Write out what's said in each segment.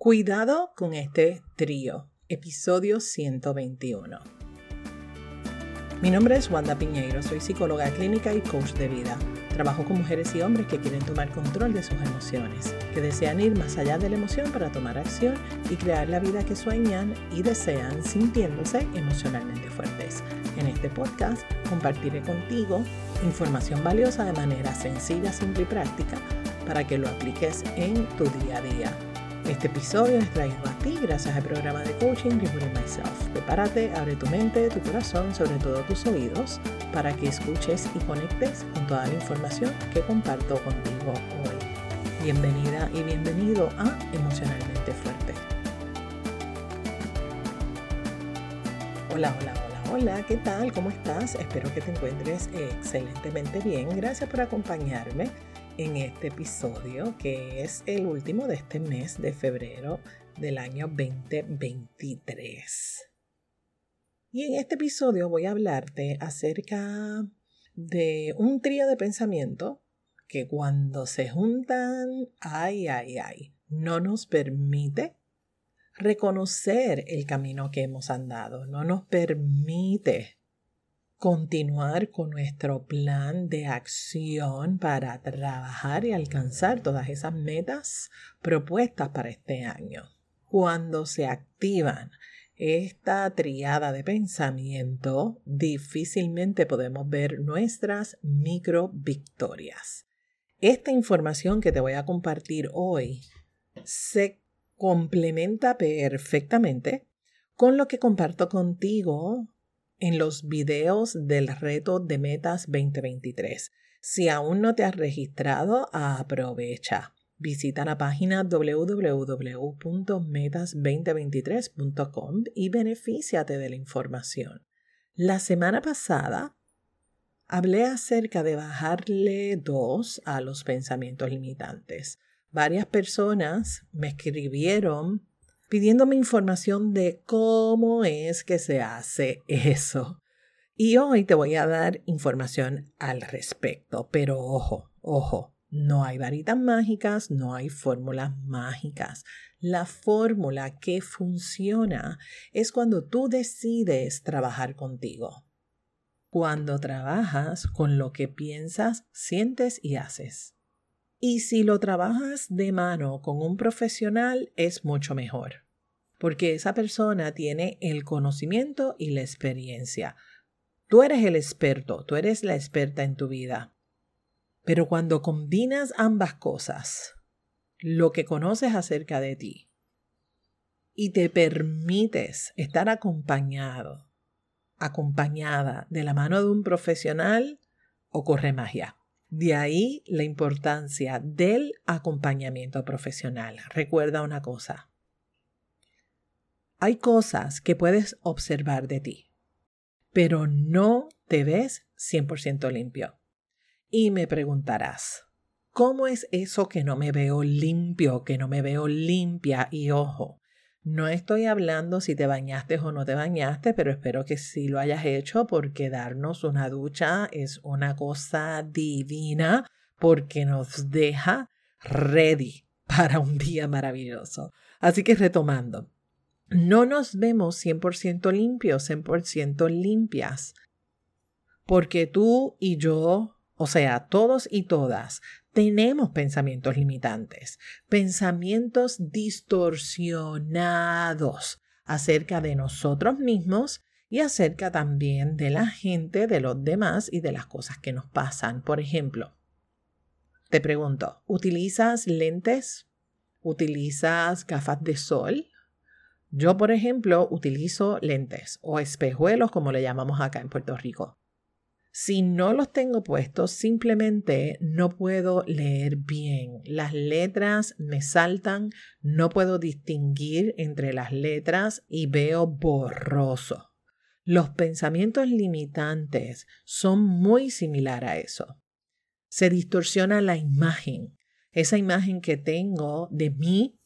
Cuidado con este trío, episodio 121. Mi nombre es Wanda Piñeiro, soy psicóloga clínica y coach de vida. Trabajo con mujeres y hombres que quieren tomar control de sus emociones, que desean ir más allá de la emoción para tomar acción y crear la vida que sueñan y desean sintiéndose emocionalmente fuertes. En este podcast compartiré contigo información valiosa de manera sencilla, simple y práctica para que lo apliques en tu día a día. Este episodio es traído a ti gracias al programa de coaching Rebooting Myself. Prepárate, abre tu mente, tu corazón, sobre todo tus oídos, para que escuches y conectes con toda la información que comparto contigo hoy. Bienvenida y bienvenido a Emocionalmente Fuerte. Hola, hola, hola, hola, ¿qué tal? ¿Cómo estás? Espero que te encuentres excelentemente bien. Gracias por acompañarme en este episodio, que es el último de este mes de febrero del año 2023. Y en este episodio voy a hablarte acerca de un trío de pensamiento que cuando se juntan, ay, ay, ay, no nos permite reconocer el camino que hemos andado, no nos permite continuar con nuestro plan de acción para trabajar y alcanzar todas esas metas propuestas para este año. Cuando se activan esta triada de pensamiento, difícilmente podemos ver nuestras micro victorias. Esta información que te voy a compartir hoy se complementa perfectamente con lo que comparto contigo en los videos del reto de Metas 2023. Si aún no te has registrado, aprovecha. Visita la página www.metas2023.com y benefíciate de la información. La semana pasada hablé acerca de bajarle dos a los pensamientos limitantes. Varias personas me escribieron pidiéndome información de cómo es que se hace eso. Y hoy te voy a dar información al respecto, pero ojo, ojo, no hay varitas mágicas, no hay fórmulas mágicas. La fórmula que funciona es cuando tú decides trabajar contigo. Cuando trabajas con lo que piensas, sientes y haces. Y si lo trabajas de mano con un profesional es mucho mejor, porque esa persona tiene el conocimiento y la experiencia. Tú eres el experto, tú eres la experta en tu vida. Pero cuando combinas ambas cosas, lo que conoces acerca de ti, y te permites estar acompañado, acompañada de la mano de un profesional, ocurre magia. De ahí la importancia del acompañamiento profesional. Recuerda una cosa. Hay cosas que puedes observar de ti, pero no te ves 100% limpio. Y me preguntarás, ¿cómo es eso que no me veo limpio, que no me veo limpia? Y ojo, no estoy hablando si te bañaste o no te bañaste, pero espero que sí lo hayas hecho porque darnos una ducha es una cosa divina porque nos deja ready para un día maravilloso. Así que retomando, no nos vemos 100% limpios, 100% limpias, porque tú y yo, o sea, todos y todas, tenemos pensamientos limitantes, pensamientos distorsionados acerca de nosotros mismos y acerca también de la gente, de los demás y de las cosas que nos pasan. Por ejemplo, te pregunto, ¿utilizas lentes? ¿Utilizas gafas de sol? Yo, por ejemplo, utilizo lentes o espejuelos, como le llamamos acá en Puerto Rico. Si no los tengo puestos, simplemente no puedo leer bien. Las letras me saltan, no puedo distinguir entre las letras y veo borroso. Los pensamientos limitantes son muy similares a eso. Se distorsiona la imagen, esa imagen que tengo de mí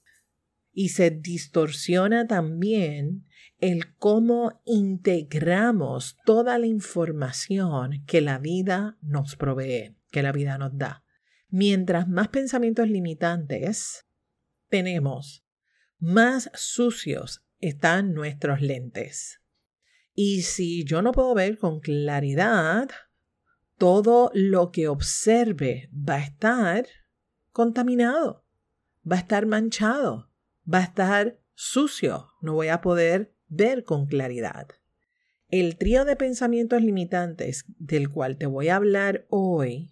y se distorsiona también el cómo integramos toda la información que la vida nos provee, que la vida nos da. Mientras más pensamientos limitantes tenemos, más sucios están nuestros lentes. Y si yo no puedo ver con claridad, todo lo que observe va a estar contaminado, va a estar manchado, va a estar sucio, no voy a poder ver con claridad. El trío de pensamientos limitantes del cual te voy a hablar hoy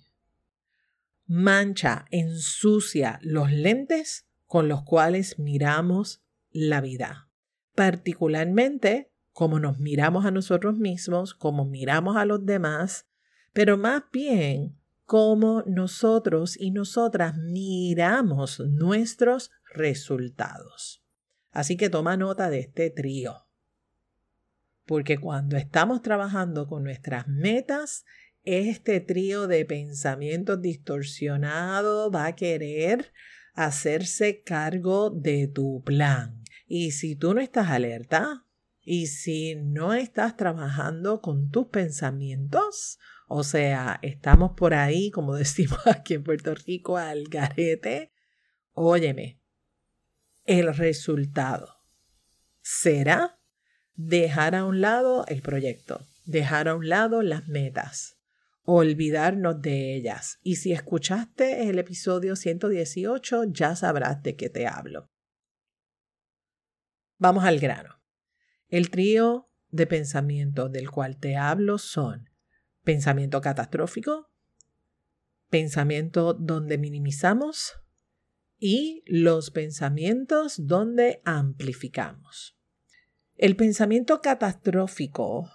mancha, ensucia los lentes con los cuales miramos la vida, particularmente como nos miramos a nosotros mismos, como miramos a los demás, pero más bien cómo nosotros y nosotras miramos nuestros resultados. Así que toma nota de este trío. Porque cuando estamos trabajando con nuestras metas, este trío de pensamientos distorsionados va a querer hacerse cargo de tu plan. Y si tú no estás alerta y si no estás trabajando con tus pensamientos, o sea, estamos por ahí, como decimos aquí en Puerto Rico, al garete, óyeme, el resultado será dejar a un lado el proyecto, dejar a un lado las metas, olvidarnos de ellas. Y si escuchaste el episodio 118, ya sabrás de qué te hablo. Vamos al grano. El trío de pensamientos del cual te hablo son pensamiento catastrófico, pensamiento donde minimizamos y los pensamientos donde amplificamos. El pensamiento catastrófico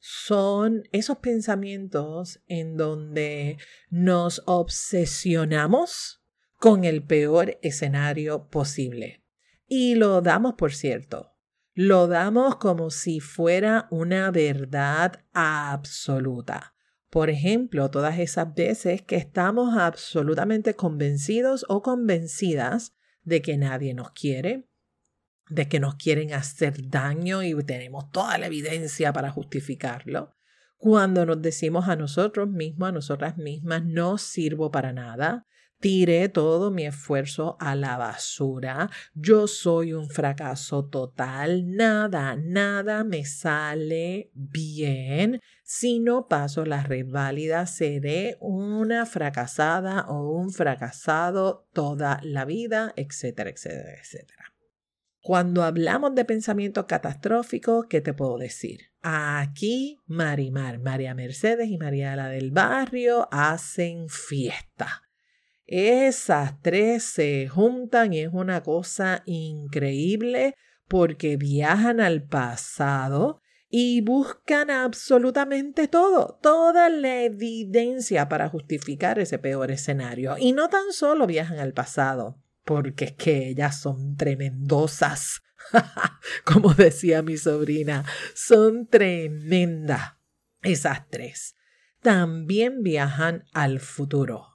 son esos pensamientos en donde nos obsesionamos con el peor escenario posible. Y lo damos por cierto. Lo damos como si fuera una verdad absoluta. Por ejemplo, todas esas veces que estamos absolutamente convencidos o convencidas de que nadie nos quiere, de que nos quieren hacer daño y tenemos toda la evidencia para justificarlo. Cuando nos decimos a nosotros mismos, a nosotras mismas, no sirvo para nada, tiré todo mi esfuerzo a la basura, yo soy un fracaso total, nada, nada me sale bien, si no paso la reválida seré una fracasada o un fracasado toda la vida, etcétera, etcétera, etcétera. Cuando hablamos de pensamiento catastrófico, ¿qué te puedo decir? Aquí Marimar, María Mercedes y María la del Barrio hacen fiesta. Esas tres se juntan y es una cosa increíble porque viajan al pasado y buscan absolutamente todo, toda la evidencia para justificar ese peor escenario. Y no tan solo viajan al pasado, porque es que ellas son tremendosas. Como decía mi sobrina, son tremendas esas tres. También viajan al futuro.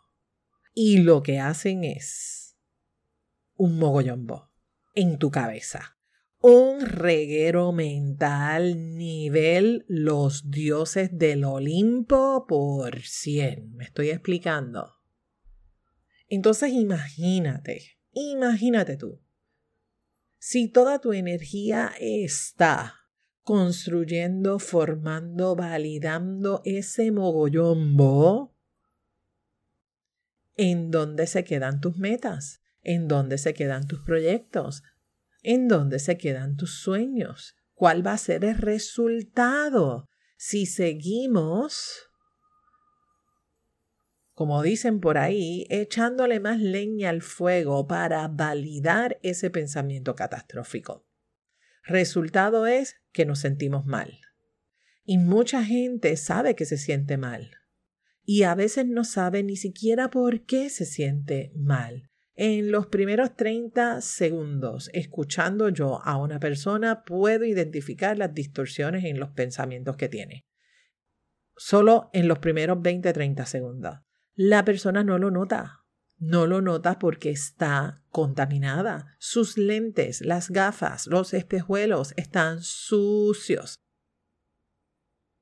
Y lo que hacen es un mogollombo en tu cabeza. Un reguero mental nivel los dioses del Olimpo por cien. ¿Me estoy explicando? Entonces imagínate Imagínate tú, si toda tu energía está construyendo, formando, validando ese mogollombo, ¿en dónde se quedan tus metas? ¿En dónde se quedan tus proyectos? ¿En dónde se quedan tus sueños? ¿Cuál va a ser el resultado si seguimos como dicen por ahí, echándole más leña al fuego para validar ese pensamiento catastrófico. Resultado es que nos sentimos mal. Y mucha gente sabe que se siente mal. Y a veces no sabe ni siquiera por qué se siente mal. En los primeros 30 segundos, escuchando yo a una persona, puedo identificar las distorsiones en los pensamientos que tiene. Solo en los primeros 20-30 segundos la persona no lo nota. No lo nota porque está contaminada. Sus lentes, las gafas, los espejuelos están sucios.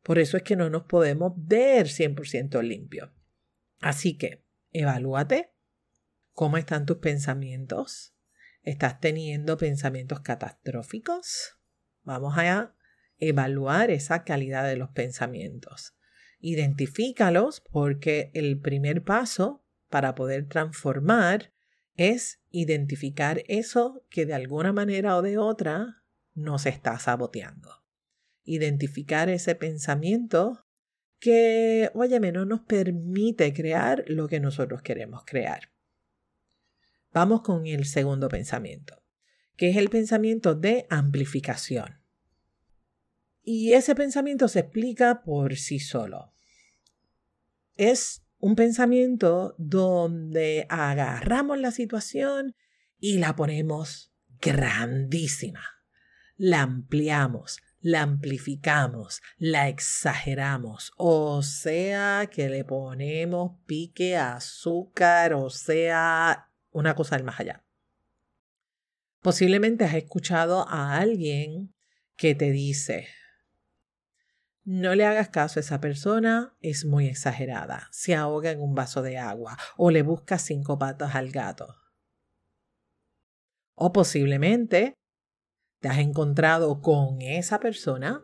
Por eso es que no nos podemos ver 100% limpio. Así que, evalúate cómo están tus pensamientos. ¿Estás teniendo pensamientos catastróficos? Vamos a evaluar esa calidad de los pensamientos. Identifícalos porque el primer paso para poder transformar es identificar eso que de alguna manera o de otra nos está saboteando. Identificar ese pensamiento que, óyeme, no nos permite crear lo que nosotros queremos crear. Vamos con el segundo pensamiento, que es el pensamiento de amplificación. Y ese pensamiento se explica por sí solo. Es un pensamiento donde agarramos la situación y la ponemos grandísima. La ampliamos, la amplificamos, la exageramos, o sea que le ponemos pique, azúcar, o sea, una cosa del más allá. Posiblemente has escuchado a alguien que te dice, no le hagas caso a esa persona, es muy exagerada, se ahoga en un vaso de agua o le busca cinco patas al gato. O posiblemente te has encontrado con esa persona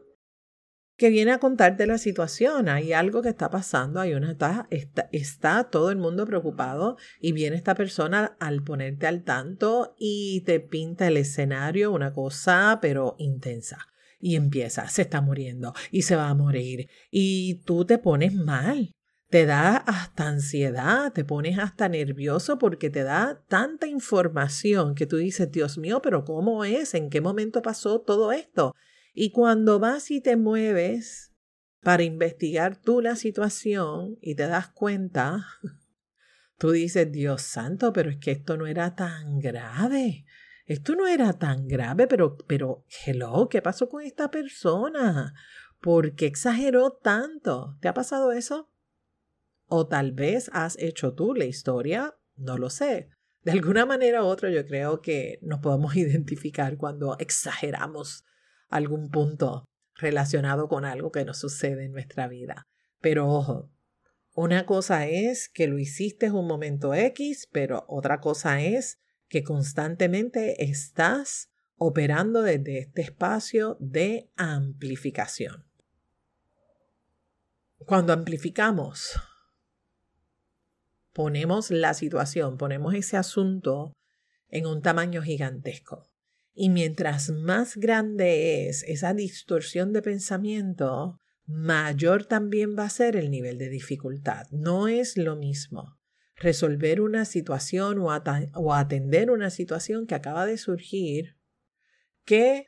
que viene a contarte la situación. Hay algo que está pasando, hay una está, está, todo el mundo preocupado y viene esta persona al ponerte al tanto y te pinta el escenario, una cosa pero intensa. Y empieza, se está muriendo y se va a morir y tú te pones mal. Te da hasta ansiedad, te pones hasta nervioso porque te da tanta información que tú dices, Dios mío, pero ¿cómo es? ¿En qué momento pasó todo esto? Y cuando vas y te mueves para investigar tú la situación y te das cuenta, tú dices, Dios santo, pero es que esto no era tan grave. Esto no era tan grave, pero, pero, hello, ¿qué pasó con esta persona? ¿Por qué exageró tanto? ¿Te ha pasado eso? O tal vez has hecho tú la historia, no lo sé. De alguna manera u otra yo creo que nos podemos identificar cuando exageramos algún punto relacionado con algo que nos sucede en nuestra vida. Pero ojo, una cosa es que lo hiciste en un momento X, pero otra cosa es que constantemente estás operando desde este espacio de amplificación. Cuando amplificamos, ponemos la situación, ponemos ese asunto en un tamaño gigantesco. Y mientras más grande es esa distorsión de pensamiento, mayor también va a ser el nivel de dificultad. No es lo mismo resolver una situación o, atender una situación que acaba de surgir que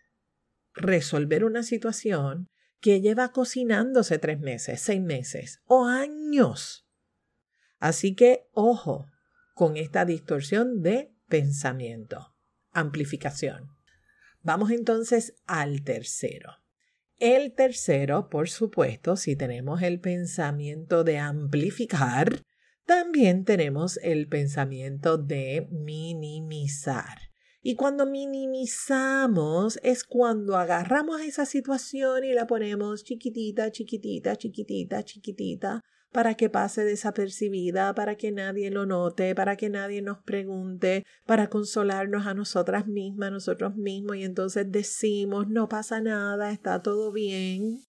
resolver una situación que lleva cocinándose tres meses, seis meses o años. Así que ojo con esta distorsión de pensamiento amplificación. Vamos entonces al tercero. El tercero, por supuesto, si tenemos el pensamiento de amplificar, también tenemos el pensamiento de minimizar. Y cuando minimizamos es cuando agarramos esa situación y la ponemos chiquitita, chiquitita, chiquitita, chiquitita, para que pase desapercibida, para que nadie lo note, para que nadie nos pregunte, para consolarnos a nosotras mismas, a nosotros mismos, y entonces decimos, no pasa nada, está todo bien.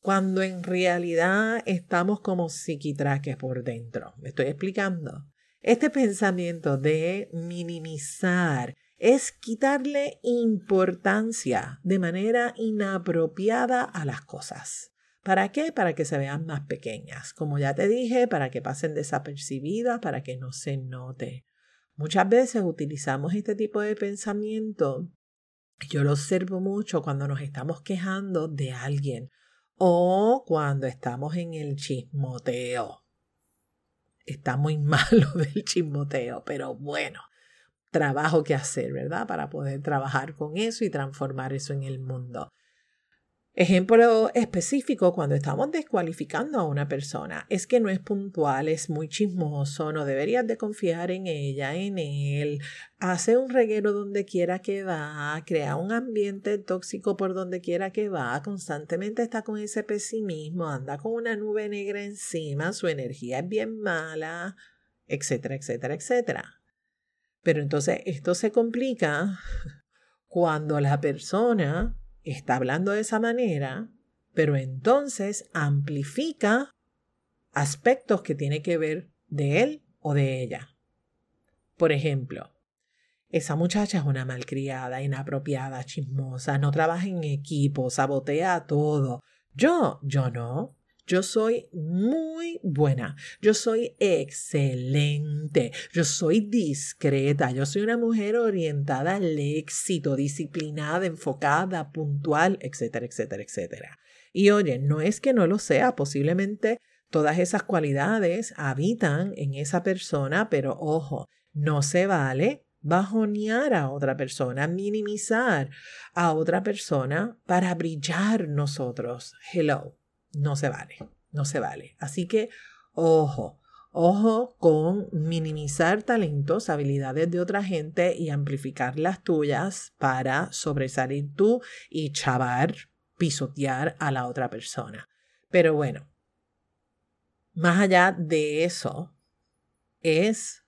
Cuando en realidad estamos como psiquitraques por dentro. ¿Me estoy explicando? Este pensamiento de minimizar es quitarle importancia de manera inapropiada a las cosas. ¿Para qué? Para que se vean más pequeñas. Como ya te dije, para que pasen desapercibidas, para que no se note. Muchas veces utilizamos este tipo de pensamiento. Yo lo observo mucho cuando nos estamos quejando de alguien o cuando estamos en el chismoteo. Está muy malo del chismoteo, pero bueno, trabajo que hacer, ¿verdad? Para poder trabajar con eso y transformar eso en el mundo. Ejemplo específico, cuando estamos descualificando a una persona, es que no es puntual, es muy chismoso, no deberías de confiar en ella, en él, hace un reguero donde quiera que va, crea un ambiente tóxico por donde quiera que va, constantemente está con ese pesimismo, anda con una nube negra encima, su energía es bien mala, etcétera, etcétera, etcétera. Pero entonces esto se complica cuando la persona está hablando de esa manera, pero entonces amplifica aspectos que tiene que ver de él o de ella. Por ejemplo, esa muchacha es una malcriada, inapropiada, chismosa, no trabaja en equipo, sabotea todo. Yo, yo no. Yo soy muy buena, yo soy excelente, yo soy discreta, yo soy una mujer orientada al éxito, disciplinada, enfocada, puntual, etcétera, etcétera, etcétera. Y oye, no es que no lo sea, posiblemente todas esas cualidades habitan en esa persona, pero ojo, no se vale bajonear a otra persona, minimizar a otra persona para brillar nosotros. Hello, no se vale, no se vale. Así que, ojo, ojo con minimizar talentos, habilidades de otra gente y amplificar las tuyas para sobresalir tú y chavar, pisotear a la otra persona. Pero bueno, más allá de eso, es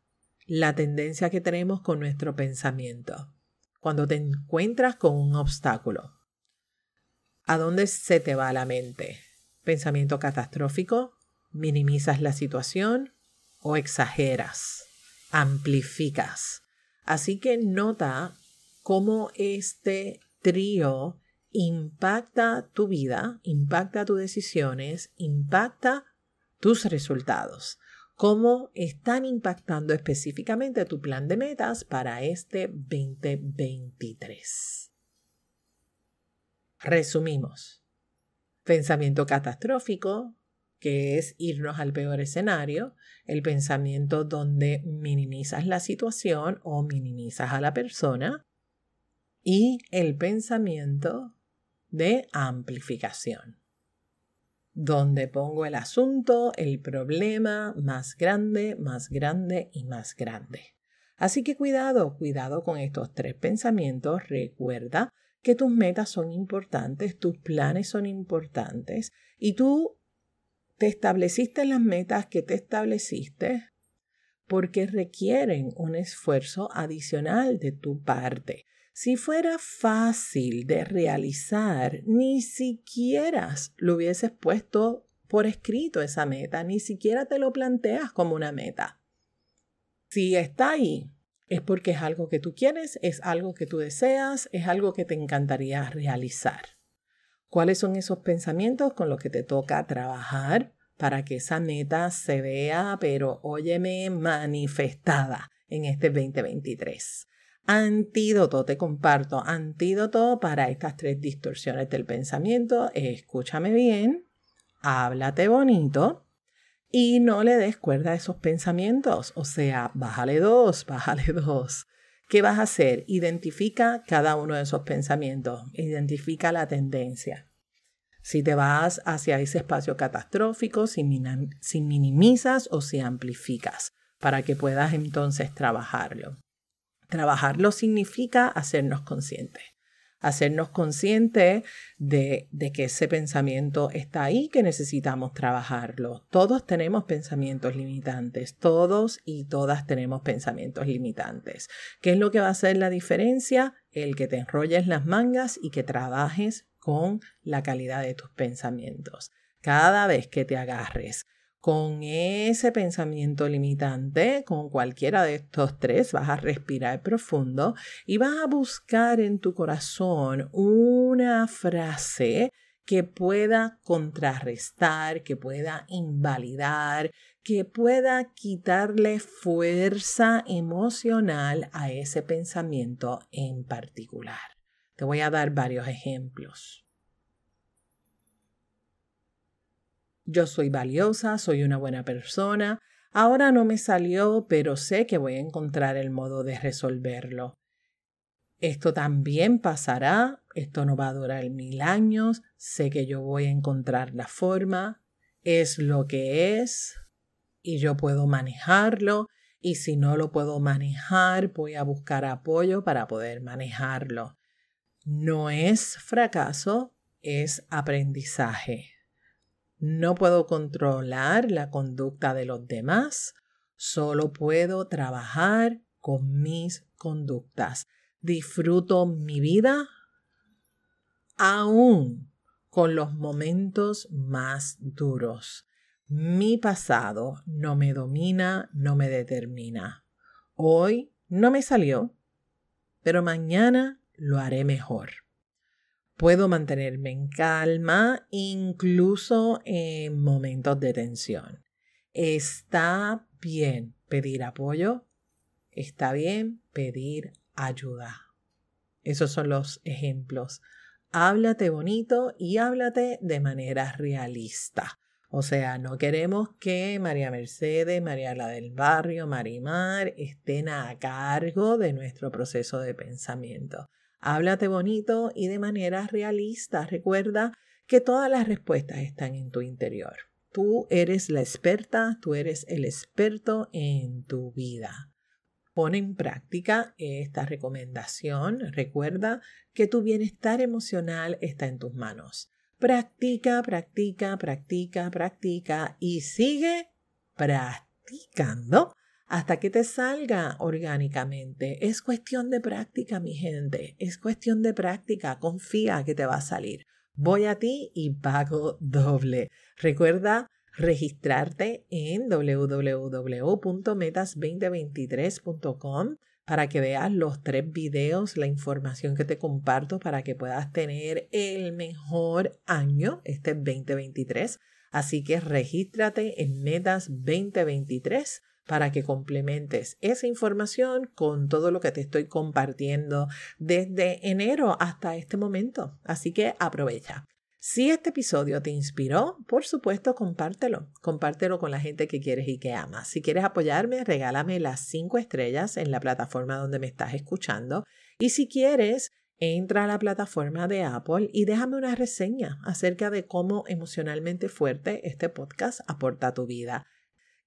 la tendencia que tenemos con nuestro pensamiento. Cuando te encuentras con un obstáculo, ¿a dónde se te va la mente? ¿Pensamiento catastrófico? ¿Minimizas la situación? ¿O exageras? ¿Amplificas? Así que nota cómo este trío impacta tu vida, impacta tus decisiones, impacta tus resultados cómo están impactando específicamente tu plan de metas para este 2023. Resumimos. Pensamiento catastrófico, que es irnos al peor escenario, el pensamiento donde minimizas la situación o minimizas a la persona, y el pensamiento de amplificación donde pongo el asunto, el problema más grande, más grande y más grande. Así que cuidado, cuidado con estos tres pensamientos. Recuerda que tus metas son importantes, tus planes son importantes y tú te estableciste las metas que te estableciste porque requieren un esfuerzo adicional de tu parte. Si fuera fácil de realizar, ni siquiera lo hubieses puesto por escrito esa meta, ni siquiera te lo planteas como una meta. Si está ahí, es porque es algo que tú quieres, es algo que tú deseas, es algo que te encantaría realizar. ¿Cuáles son esos pensamientos con los que te toca trabajar para que esa meta se vea, pero óyeme, manifestada en este 2023? Antídoto, te comparto, antídoto para estas tres distorsiones del pensamiento. Escúchame bien, háblate bonito y no le des cuerda a esos pensamientos. O sea, bájale dos, bájale dos. ¿Qué vas a hacer? Identifica cada uno de esos pensamientos, identifica la tendencia. Si te vas hacia ese espacio catastrófico, si, si minimizas o si amplificas, para que puedas entonces trabajarlo. Trabajarlo significa hacernos conscientes. Hacernos conscientes de, de que ese pensamiento está ahí, que necesitamos trabajarlo. Todos tenemos pensamientos limitantes, todos y todas tenemos pensamientos limitantes. ¿Qué es lo que va a hacer la diferencia? El que te enrolles las mangas y que trabajes con la calidad de tus pensamientos. Cada vez que te agarres con ese pensamiento limitante, con cualquiera de estos tres, vas a respirar profundo y vas a buscar en tu corazón una frase que pueda contrarrestar, que pueda invalidar, que pueda quitarle fuerza emocional a ese pensamiento en particular. Te voy a dar varios ejemplos. Yo soy valiosa, soy una buena persona. Ahora no me salió, pero sé que voy a encontrar el modo de resolverlo. Esto también pasará, esto no va a durar mil años, sé que yo voy a encontrar la forma, es lo que es y yo puedo manejarlo y si no lo puedo manejar voy a buscar apoyo para poder manejarlo. No es fracaso, es aprendizaje. No puedo controlar la conducta de los demás, solo puedo trabajar con mis conductas. Disfruto mi vida aún con los momentos más duros. Mi pasado no me domina, no me determina. Hoy no me salió, pero mañana lo haré mejor. Puedo mantenerme en calma incluso en momentos de tensión. Está bien pedir apoyo, está bien pedir ayuda. Esos son los ejemplos háblate bonito y háblate de manera realista. O sea, no queremos que María Mercedes, María la del Barrio, Marimar estén a cargo de nuestro proceso de pensamiento. Háblate bonito y de manera realista. Recuerda que todas las respuestas están en tu interior. Tú eres la experta, tú eres el experto en tu vida. Pon en práctica esta recomendación. Recuerda que tu bienestar emocional está en tus manos. Practica, practica, practica, practica y sigue practicando hasta que te salga orgánicamente. Es cuestión de práctica, mi gente. Es cuestión de práctica. Confía que te va a salir. Voy a ti y pago doble. Recuerda registrarte en www.metas2023.com para que veas los tres videos, la información que te comparto para que puedas tener el mejor año, este 2023. Así que regístrate en Metas 2023 para que complementes esa información con todo lo que te estoy compartiendo desde enero hasta este momento. Así que aprovecha. Si este episodio te inspiró, por supuesto, compártelo. Compártelo con la gente que quieres y que amas. Si quieres apoyarme, regálame las cinco estrellas en la plataforma donde me estás escuchando. Y si quieres, entra a la plataforma de Apple y déjame una reseña acerca de cómo emocionalmente fuerte este podcast aporta a tu vida.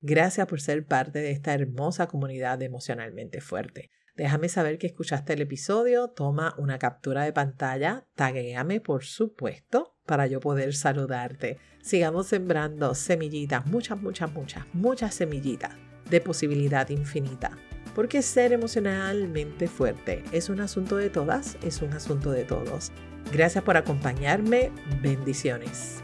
Gracias por ser parte de esta hermosa comunidad de emocionalmente fuerte. Déjame saber que escuchaste el episodio, toma una captura de pantalla, taguéame por supuesto para yo poder saludarte. Sigamos sembrando semillitas, muchas, muchas, muchas, muchas semillitas de posibilidad infinita. Porque ser emocionalmente fuerte es un asunto de todas, es un asunto de todos. Gracias por acompañarme. Bendiciones.